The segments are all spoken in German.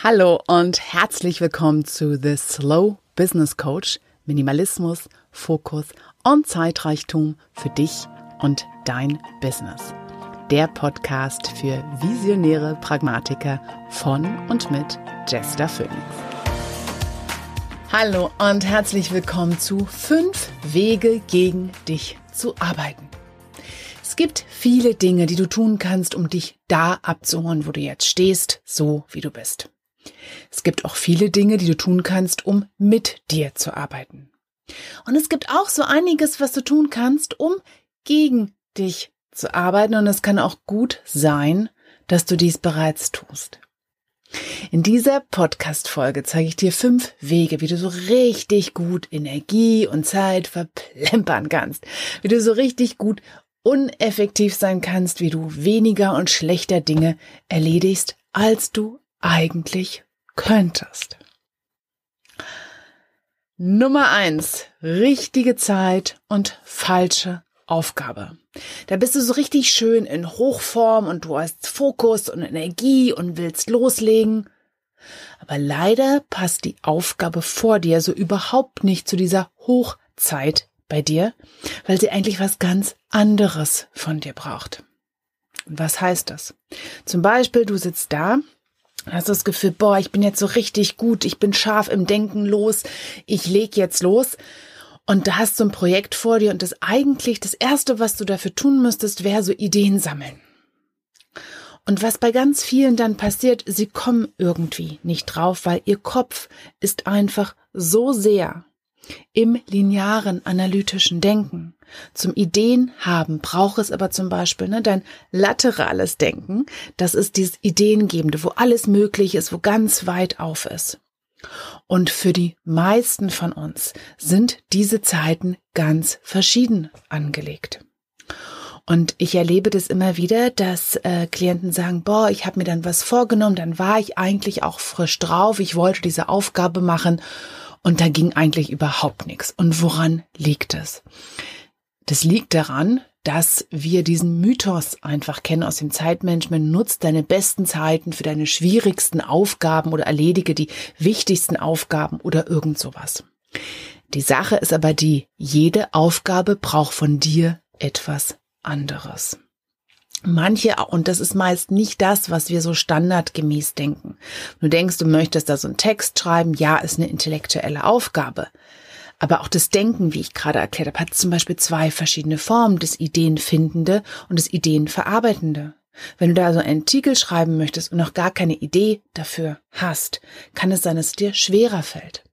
Hallo und herzlich willkommen zu The Slow Business Coach. Minimalismus, Fokus und Zeitreichtum für dich und dein Business. Der Podcast für visionäre Pragmatiker von und mit Jester Phoenix. Hallo und herzlich willkommen zu fünf Wege gegen dich zu arbeiten. Es gibt viele Dinge, die du tun kannst, um dich da abzuholen, wo du jetzt stehst, so wie du bist. Es gibt auch viele Dinge, die du tun kannst, um mit dir zu arbeiten. Und es gibt auch so einiges, was du tun kannst, um gegen dich zu arbeiten. Und es kann auch gut sein, dass du dies bereits tust. In dieser Podcast-Folge zeige ich dir fünf Wege, wie du so richtig gut Energie und Zeit verplempern kannst. Wie du so richtig gut uneffektiv sein kannst, wie du weniger und schlechter Dinge erledigst, als du eigentlich könntest. Nummer eins: Richtige Zeit und falsche Aufgabe. Da bist du so richtig schön in Hochform und du hast Fokus und Energie und willst loslegen. Aber leider passt die Aufgabe vor dir so überhaupt nicht zu dieser Hochzeit bei dir, weil sie eigentlich was ganz anderes von dir braucht. Was heißt das? Zum Beispiel, du sitzt da hast das Gefühl, boah, ich bin jetzt so richtig gut, ich bin scharf im Denken los, ich leg jetzt los. Und da hast du ein Projekt vor dir und das eigentlich das erste, was du dafür tun müsstest, wäre so Ideen sammeln. Und was bei ganz vielen dann passiert, sie kommen irgendwie nicht drauf, weil ihr Kopf ist einfach so sehr im linearen analytischen Denken. Zum Ideen haben braucht es aber zum Beispiel ne, dein laterales Denken. Das ist dieses Ideengebende, wo alles möglich ist, wo ganz weit auf ist. Und für die meisten von uns sind diese Zeiten ganz verschieden angelegt. Und ich erlebe das immer wieder, dass äh, Klienten sagen, boah, ich habe mir dann was vorgenommen, dann war ich eigentlich auch frisch drauf, ich wollte diese Aufgabe machen und da ging eigentlich überhaupt nichts. Und woran liegt es? Das liegt daran, dass wir diesen Mythos einfach kennen aus dem Zeitmanagement. Nutz deine besten Zeiten für deine schwierigsten Aufgaben oder erledige die wichtigsten Aufgaben oder irgend sowas. Die Sache ist aber die, jede Aufgabe braucht von dir etwas anderes. Manche, und das ist meist nicht das, was wir so standardgemäß denken. Du denkst, du möchtest da so einen Text schreiben, ja, ist eine intellektuelle Aufgabe. Aber auch das Denken, wie ich gerade erklärt habe, hat zum Beispiel zwei verschiedene Formen, das Ideenfindende und das Ideenverarbeitende. Wenn du da so einen Artikel schreiben möchtest und noch gar keine Idee dafür hast, kann es sein, dass es dir schwerer fällt.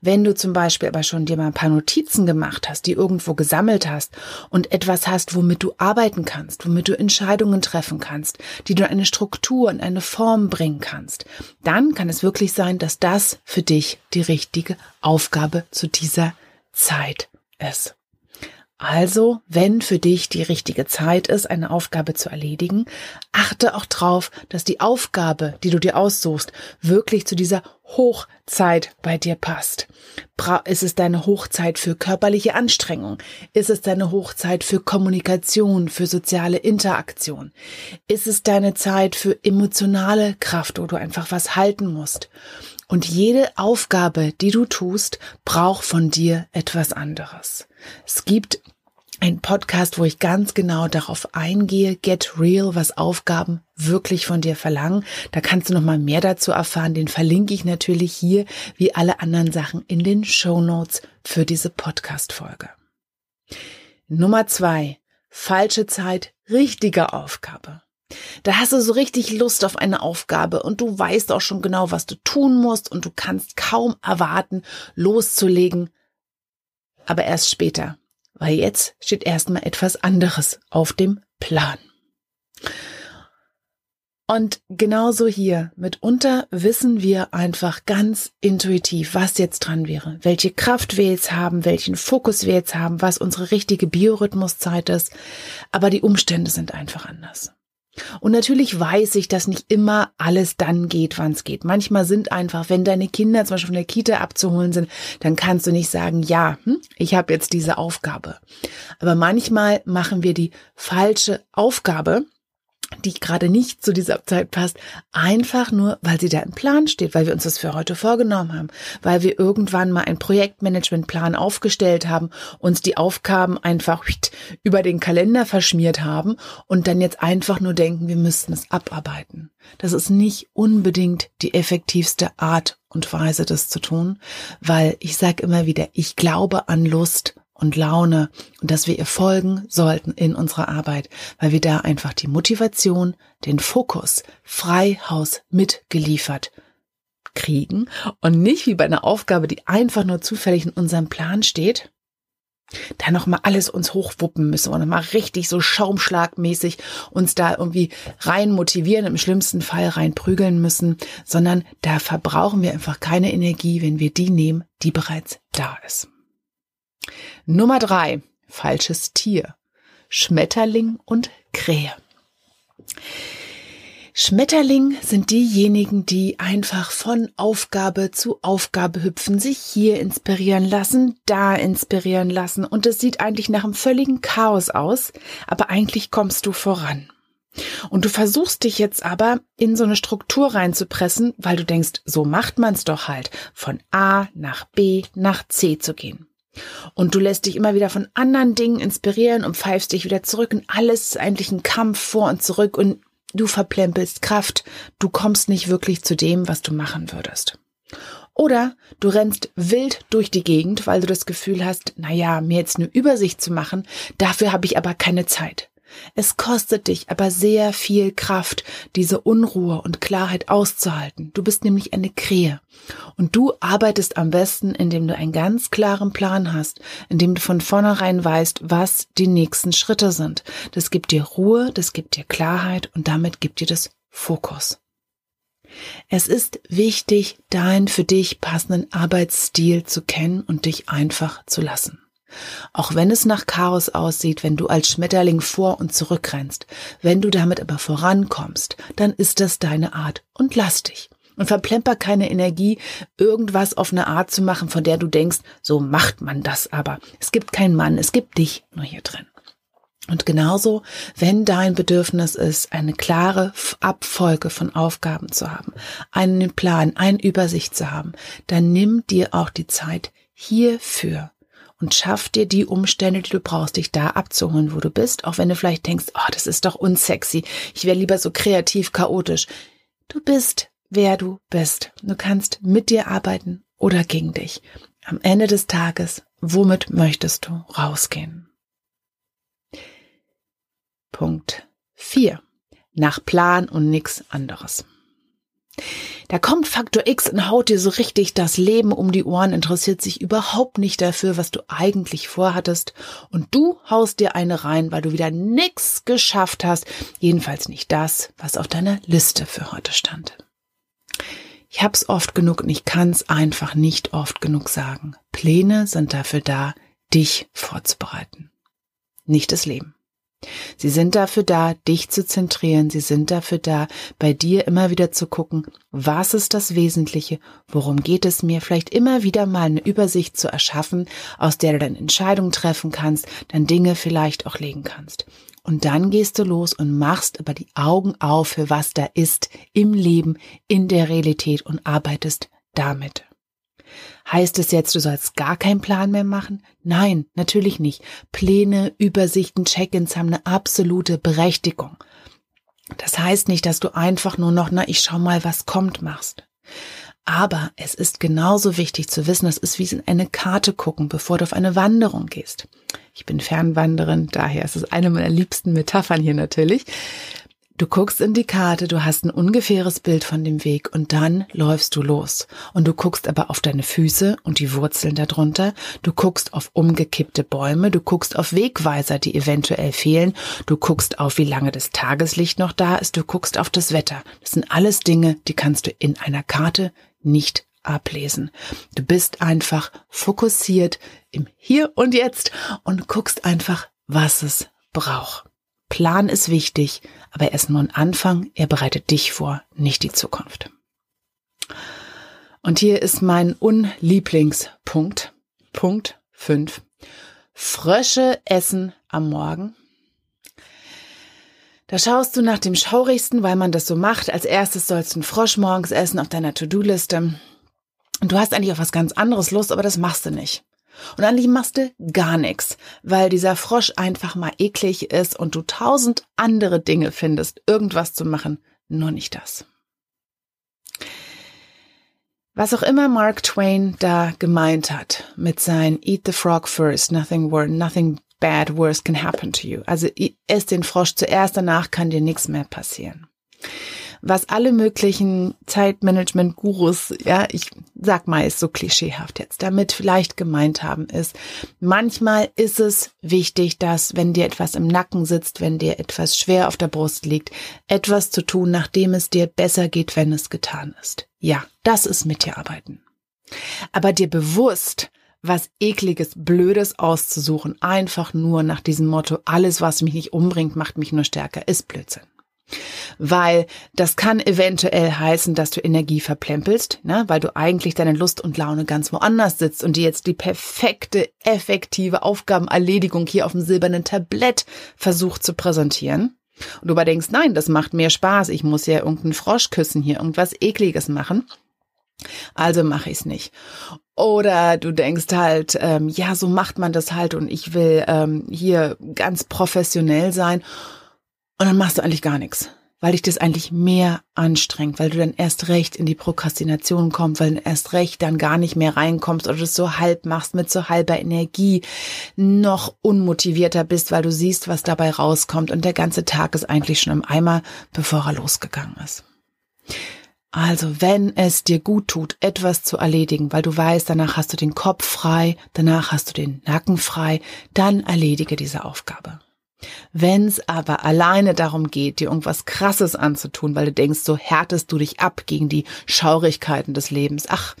Wenn du zum Beispiel aber schon dir mal ein paar Notizen gemacht hast, die irgendwo gesammelt hast und etwas hast, womit du arbeiten kannst, womit du Entscheidungen treffen kannst, die du in eine Struktur und eine Form bringen kannst, dann kann es wirklich sein, dass das für dich die richtige Aufgabe zu dieser Zeit ist. Also, wenn für dich die richtige Zeit ist, eine Aufgabe zu erledigen, achte auch drauf, dass die Aufgabe, die du dir aussuchst, wirklich zu dieser Hochzeit bei dir passt. Ist es deine Hochzeit für körperliche Anstrengung? Ist es deine Hochzeit für Kommunikation, für soziale Interaktion? Ist es deine Zeit für emotionale Kraft, wo du einfach was halten musst? Und jede Aufgabe, die du tust, braucht von dir etwas anderes. Es gibt ein Podcast, wo ich ganz genau darauf eingehe, Get Real, was Aufgaben wirklich von dir verlangen. Da kannst du noch mal mehr dazu erfahren. Den verlinke ich natürlich hier, wie alle anderen Sachen, in den Show Notes für diese Podcast-Folge. Nummer zwei. Falsche Zeit, richtige Aufgabe. Da hast du so richtig Lust auf eine Aufgabe und du weißt auch schon genau, was du tun musst und du kannst kaum erwarten, loszulegen. Aber erst später weil jetzt steht erstmal etwas anderes auf dem Plan. Und genauso hier, mitunter wissen wir einfach ganz intuitiv, was jetzt dran wäre, welche Kraft wir jetzt haben, welchen Fokus wir jetzt haben, was unsere richtige Biorhythmuszeit ist, aber die Umstände sind einfach anders. Und natürlich weiß ich, dass nicht immer alles dann geht, wann es geht. Manchmal sind einfach, wenn deine Kinder zum Beispiel von der Kita abzuholen sind, dann kannst du nicht sagen, ja, hm, ich habe jetzt diese Aufgabe. Aber manchmal machen wir die falsche Aufgabe die gerade nicht zu dieser Zeit passt, einfach nur, weil sie da im Plan steht, weil wir uns das für heute vorgenommen haben, weil wir irgendwann mal einen Projektmanagementplan aufgestellt haben, uns die Aufgaben einfach über den Kalender verschmiert haben und dann jetzt einfach nur denken, wir müssten es abarbeiten. Das ist nicht unbedingt die effektivste Art und Weise, das zu tun, weil ich sage immer wieder, ich glaube an Lust und Laune und dass wir ihr folgen sollten in unserer Arbeit, weil wir da einfach die Motivation, den Fokus Freihaus mitgeliefert kriegen und nicht wie bei einer Aufgabe, die einfach nur zufällig in unserem Plan steht, da nochmal alles uns hochwuppen müssen und nochmal richtig so schaumschlagmäßig uns da irgendwie rein motivieren, im schlimmsten Fall rein prügeln müssen, sondern da verbrauchen wir einfach keine Energie, wenn wir die nehmen, die bereits da ist. Nummer drei, falsches Tier. Schmetterling und Krähe. Schmetterling sind diejenigen, die einfach von Aufgabe zu Aufgabe hüpfen, sich hier inspirieren lassen, da inspirieren lassen und es sieht eigentlich nach einem völligen Chaos aus, aber eigentlich kommst du voran. Und du versuchst dich jetzt aber in so eine Struktur reinzupressen, weil du denkst, so macht man's doch halt, von A nach B nach C zu gehen. Und du lässt dich immer wieder von anderen Dingen inspirieren und pfeifst dich wieder zurück und alles ist eigentlich ein Kampf vor und zurück und du verplempelst Kraft, du kommst nicht wirklich zu dem, was du machen würdest. Oder du rennst wild durch die Gegend, weil du das Gefühl hast, na ja, mir jetzt eine Übersicht zu machen, dafür habe ich aber keine Zeit. Es kostet dich aber sehr viel Kraft, diese Unruhe und Klarheit auszuhalten. Du bist nämlich eine Krähe. Und du arbeitest am besten, indem du einen ganz klaren Plan hast, indem du von vornherein weißt, was die nächsten Schritte sind. Das gibt dir Ruhe, das gibt dir Klarheit und damit gibt dir das Fokus. Es ist wichtig, deinen für dich passenden Arbeitsstil zu kennen und dich einfach zu lassen. Auch wenn es nach Chaos aussieht, wenn du als Schmetterling vor und zurückrennst, wenn du damit aber vorankommst, dann ist das deine Art und lass dich. Und verplemper keine Energie, irgendwas auf eine Art zu machen, von der du denkst, so macht man das aber. Es gibt keinen Mann, es gibt dich nur hier drin. Und genauso, wenn dein Bedürfnis ist, eine klare Abfolge von Aufgaben zu haben, einen Plan, eine Übersicht zu haben, dann nimm dir auch die Zeit hierfür und schaff dir die Umstände, die du brauchst, dich da abzuholen, wo du bist, auch wenn du vielleicht denkst, oh, das ist doch unsexy, ich wäre lieber so kreativ, chaotisch. Du bist, wer du bist. Du kannst mit dir arbeiten oder gegen dich. Am Ende des Tages, womit möchtest du rausgehen? Punkt 4. Nach Plan und nix anderes. Da kommt Faktor X und haut dir so richtig das Leben um die Ohren, interessiert sich überhaupt nicht dafür, was du eigentlich vorhattest. Und du haust dir eine rein, weil du wieder nix geschafft hast. Jedenfalls nicht das, was auf deiner Liste für heute stand. Ich hab's oft genug und ich kann's einfach nicht oft genug sagen. Pläne sind dafür da, dich vorzubereiten. Nicht das Leben. Sie sind dafür da, dich zu zentrieren. Sie sind dafür da, bei dir immer wieder zu gucken, was ist das Wesentliche, worum geht es mir, vielleicht immer wieder mal eine Übersicht zu erschaffen, aus der du dann Entscheidungen treffen kannst, dann Dinge vielleicht auch legen kannst. Und dann gehst du los und machst aber die Augen auf für was da ist im Leben, in der Realität und arbeitest damit. Heißt es jetzt, du sollst gar keinen Plan mehr machen? Nein, natürlich nicht. Pläne, Übersichten, Check-ins haben eine absolute Berechtigung. Das heißt nicht, dass du einfach nur noch, na, ich schau mal, was kommt, machst. Aber es ist genauso wichtig zu wissen, das ist wie in eine Karte gucken, bevor du auf eine Wanderung gehst. Ich bin Fernwanderin, daher ist es eine meiner liebsten Metaphern hier natürlich. Du guckst in die Karte, du hast ein ungefähres Bild von dem Weg und dann läufst du los. Und du guckst aber auf deine Füße und die Wurzeln darunter. Du guckst auf umgekippte Bäume. Du guckst auf Wegweiser, die eventuell fehlen. Du guckst auf, wie lange das Tageslicht noch da ist. Du guckst auf das Wetter. Das sind alles Dinge, die kannst du in einer Karte nicht ablesen. Du bist einfach fokussiert im Hier und Jetzt und guckst einfach, was es braucht. Plan ist wichtig, aber er ist nur ein Anfang, er bereitet dich vor, nicht die Zukunft. Und hier ist mein Unlieblingspunkt, Punkt 5. Frösche essen am Morgen. Da schaust du nach dem Schaurigsten, weil man das so macht. Als erstes sollst du einen Frosch morgens essen auf deiner To-Do-Liste. Und du hast eigentlich auf was ganz anderes Lust, aber das machst du nicht. Und eigentlich machst du gar nichts, weil dieser Frosch einfach mal eklig ist und du tausend andere Dinge findest, irgendwas zu machen, nur nicht das. Was auch immer Mark Twain da gemeint hat mit sein Eat the Frog first, nothing worse, nothing bad worse can happen to you. Also ess den Frosch zuerst, danach kann dir nichts mehr passieren was alle möglichen Zeitmanagement-Gurus, ja, ich sag mal, ist so klischeehaft jetzt, damit vielleicht gemeint haben, ist, manchmal ist es wichtig, dass, wenn dir etwas im Nacken sitzt, wenn dir etwas schwer auf der Brust liegt, etwas zu tun, nachdem es dir besser geht, wenn es getan ist. Ja, das ist mit dir arbeiten. Aber dir bewusst, was ekliges, blödes auszusuchen, einfach nur nach diesem Motto, alles, was mich nicht umbringt, macht mich nur stärker, ist Blödsinn weil das kann eventuell heißen, dass du Energie verplempelst, ne? weil du eigentlich deine Lust und Laune ganz woanders sitzt und dir jetzt die perfekte, effektive Aufgabenerledigung hier auf dem silbernen Tablett versucht zu präsentieren. Und du aber denkst, nein, das macht mehr Spaß, ich muss ja irgendeinen Frosch küssen hier, irgendwas ekliges machen. Also mache ich es nicht. Oder du denkst halt, ähm, ja, so macht man das halt und ich will ähm, hier ganz professionell sein und dann machst du eigentlich gar nichts, weil dich das eigentlich mehr anstrengt, weil du dann erst recht in die Prokrastination kommst, weil du erst recht dann gar nicht mehr reinkommst oder das so halb machst mit so halber Energie, noch unmotivierter bist, weil du siehst, was dabei rauskommt und der ganze Tag ist eigentlich schon im Eimer, bevor er losgegangen ist. Also, wenn es dir gut tut, etwas zu erledigen, weil du weißt, danach hast du den Kopf frei, danach hast du den Nacken frei, dann erledige diese Aufgabe. Wenn es aber alleine darum geht, dir irgendwas Krasses anzutun, weil du denkst, so härtest du dich ab gegen die Schaurigkeiten des Lebens, ach,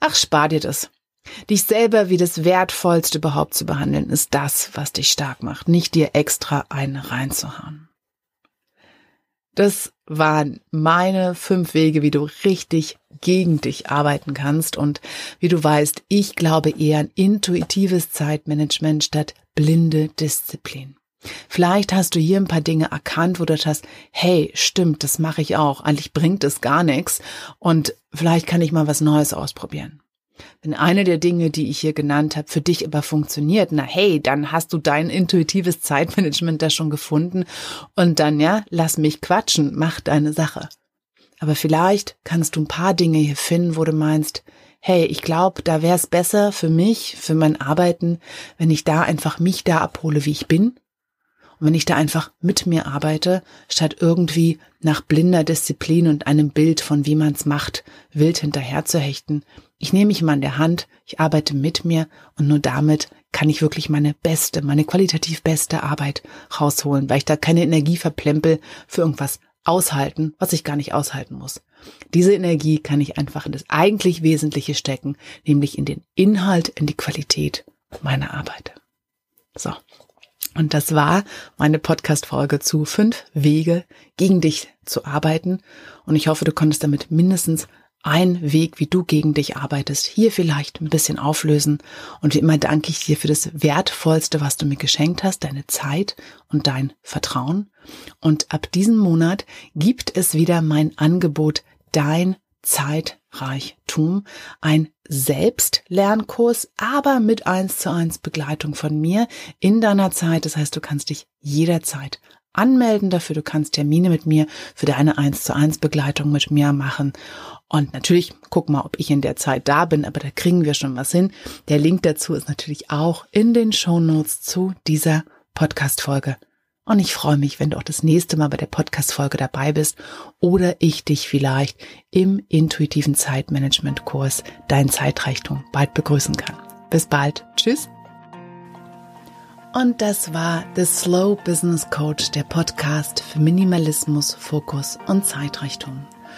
ach, spar dir das. Dich selber wie das Wertvollste überhaupt zu behandeln, ist das, was dich stark macht, nicht dir extra einen reinzuhauen. Das waren meine fünf Wege, wie du richtig gegen dich arbeiten kannst. Und wie du weißt, ich glaube eher an intuitives Zeitmanagement statt blinde Disziplin. Vielleicht hast du hier ein paar Dinge erkannt, wo du hast, hey, stimmt, das mache ich auch. Eigentlich bringt es gar nichts und vielleicht kann ich mal was Neues ausprobieren. Wenn eine der Dinge, die ich hier genannt habe, für dich aber funktioniert, na hey, dann hast du dein intuitives Zeitmanagement da schon gefunden und dann ja, lass mich quatschen, mach deine Sache. Aber vielleicht kannst du ein paar Dinge hier finden, wo du meinst, hey, ich glaube, da wäre es besser für mich, für mein Arbeiten, wenn ich da einfach mich da abhole, wie ich bin und wenn ich da einfach mit mir arbeite, statt irgendwie nach blinder Disziplin und einem Bild von wie man's macht, wild hinterher zu hechten, ich nehme mich mal an der Hand, ich arbeite mit mir und nur damit kann ich wirklich meine beste, meine qualitativ beste Arbeit rausholen, weil ich da keine Energie verplempel für irgendwas aushalten, was ich gar nicht aushalten muss. Diese Energie kann ich einfach in das eigentlich Wesentliche stecken, nämlich in den Inhalt, in die Qualität meiner Arbeit. So, und das war meine Podcast-Folge zu fünf Wege, gegen dich zu arbeiten. Und ich hoffe, du konntest damit mindestens ein Weg, wie du gegen dich arbeitest, hier vielleicht ein bisschen auflösen. Und wie immer danke ich dir für das Wertvollste, was du mir geschenkt hast, deine Zeit und dein Vertrauen. Und ab diesem Monat gibt es wieder mein Angebot, dein Zeitreichtum, ein Selbstlernkurs, aber mit eins zu eins Begleitung von mir in deiner Zeit. Das heißt, du kannst dich jederzeit anmelden dafür. Du kannst Termine mit mir für deine eins zu eins Begleitung mit mir machen. Und natürlich guck mal, ob ich in der Zeit da bin, aber da kriegen wir schon was hin. Der Link dazu ist natürlich auch in den Show Notes zu dieser Podcast Folge. Und ich freue mich, wenn du auch das nächste Mal bei der Podcast-Folge dabei bist oder ich dich vielleicht im intuitiven Zeitmanagement-Kurs Dein Zeitreichtum bald begrüßen kann. Bis bald. Tschüss. Und das war The Slow Business Coach, der Podcast für Minimalismus, Fokus und Zeitreichtum.